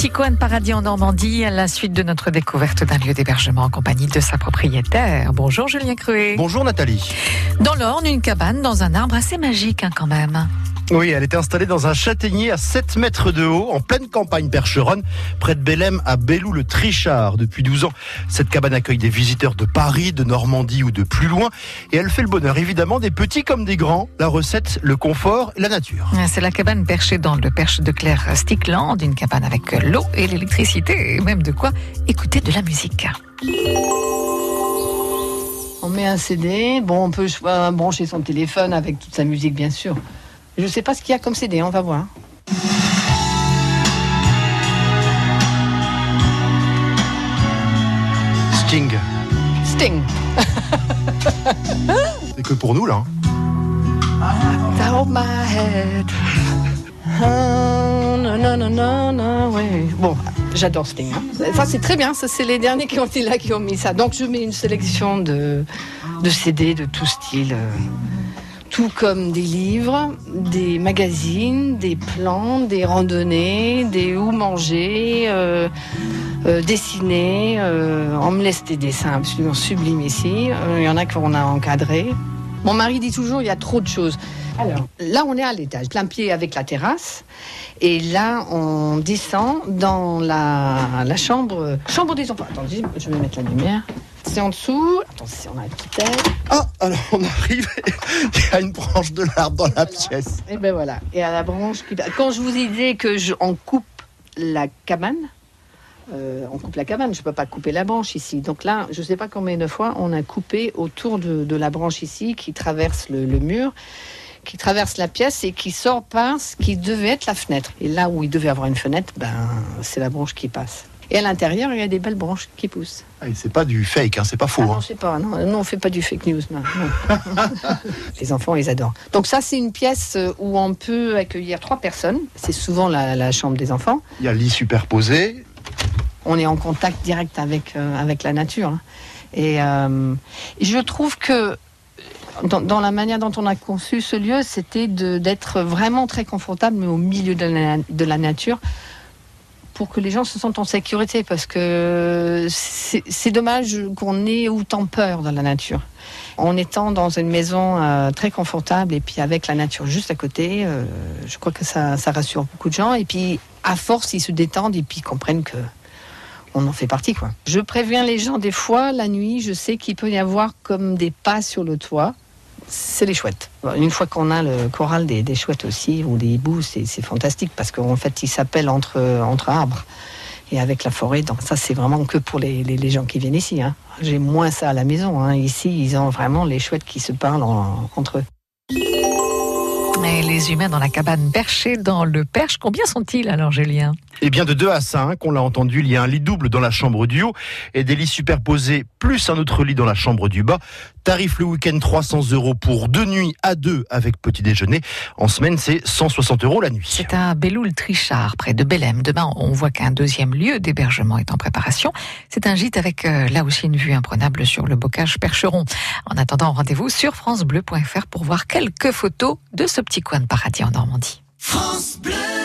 petit coin de paradis en Normandie à la suite de notre découverte d'un lieu d'hébergement en compagnie de sa propriétaire. Bonjour Julien Cruet. Bonjour Nathalie. Dans l'Orne, une cabane dans un arbre assez magique hein, quand même. Oui, elle était installée dans un châtaignier à 7 mètres de haut, en pleine campagne percheronne, près de Bélem, à Bellou-le-Trichard. Depuis 12 ans, cette cabane accueille des visiteurs de Paris, de Normandie ou de plus loin. Et elle fait le bonheur, évidemment, des petits comme des grands. La recette, le confort et la nature. C'est la cabane perchée dans le perche de Claire Stickland, une cabane avec l'eau et l'électricité, et même de quoi écouter de la musique. On met un CD, bon, on peut euh, brancher son téléphone avec toute sa musique, bien sûr. Je ne sais pas ce qu'il y a comme CD, on va voir. Sting. Sting. C'est que pour nous, là. hein. Down my head. Oh, non, non, non, non, non, ouais. Bon, j'adore Sting. hein. Ça, c'est très bien. Ça, c'est les derniers qui ont été là qui ont mis ça. Donc, je mets une sélection de, de CD de tout style. euh, Tout comme des livres, des magazines, des plans, des randonnées, des où manger, euh, euh, dessiner. euh, on me laisse des dessins absolument sublimes ici. Il y en a qu'on a encadrés. Mon mari dit toujours il y a trop de choses. Alors, là, on est à l'étage, plein pied avec la terrasse. Et là, on descend dans la, la chambre, chambre des enfants. Attendez, je vais mettre la lumière. C'est en dessous. Attention, on a. Ah, alors on arrive, il y a une branche de l'arbre dans la pièce. Et ben voilà. Et à la branche qui. Quand je vous ai dit que je, on coupe la cabane, euh, on coupe la cabane. Je peux pas couper la branche ici. Donc là, je sais pas combien de fois on a coupé autour de, de la branche ici qui traverse le, le mur, qui traverse la pièce et qui sort par ce qui devait être la fenêtre. Et là où il devait avoir une fenêtre, ben c'est la branche qui passe. Et à l'intérieur, il y a des belles branches qui poussent. Ah, c'est pas du fake, hein, c'est pas faux. Ah non, hein. pas. Non, non, on fait pas du fake news. Non, non. Les enfants, ils adorent. Donc ça, c'est une pièce où on peut accueillir trois personnes. C'est souvent la, la chambre des enfants. Il y a lit superposé. On est en contact direct avec euh, avec la nature. hein. Et euh, je trouve que dans, dans la manière dont on a conçu ce lieu, c'était d'être vraiment très confortable, mais au milieu de la, de la nature, pour que les gens se sentent en sécurité, parce que c'est dommage qu'on ait autant peur dans la nature. En étant dans une maison euh, très confortable et puis avec la nature juste à côté, euh, je crois que ça, rassure beaucoup de gens. Et puis, à force, ils se détendent et puis comprennent que on en fait partie, quoi. Je préviens les gens des fois, la nuit, je sais qu'il peut y avoir comme des pas sur le toit. C'est les chouettes. Une fois qu'on a le choral des, des chouettes aussi, ou des hiboux, c'est fantastique parce qu'en fait, ils s'appellent entre, entre arbres et avec la forêt. Donc ça, c'est vraiment que pour les, les- les gens qui viennent ici. hein. J'ai moins ça à la maison. hein. Ici, ils ont vraiment les chouettes qui se parlent en- entre eux. Et les humains dans la cabane perchée dans le perche, combien sont-ils alors Julien? Et bien de 2 à 5, on l'a entendu, il y a un lit double dans la chambre du haut et des lits superposés plus un autre lit dans la chambre du bas. Tarif le week-end 300 euros pour deux nuits à deux avec petit déjeuner. En semaine, c'est 160 euros la nuit. C'est à Belloul-Trichard, près de Bélem. Demain, on voit qu'un deuxième lieu d'hébergement est en préparation. C'est un gîte avec euh, là aussi une vue imprenable sur le bocage Percheron. En attendant, rendez-vous sur francebleu.fr pour voir quelques photos de ce petit coin de paradis en Normandie. France Bleu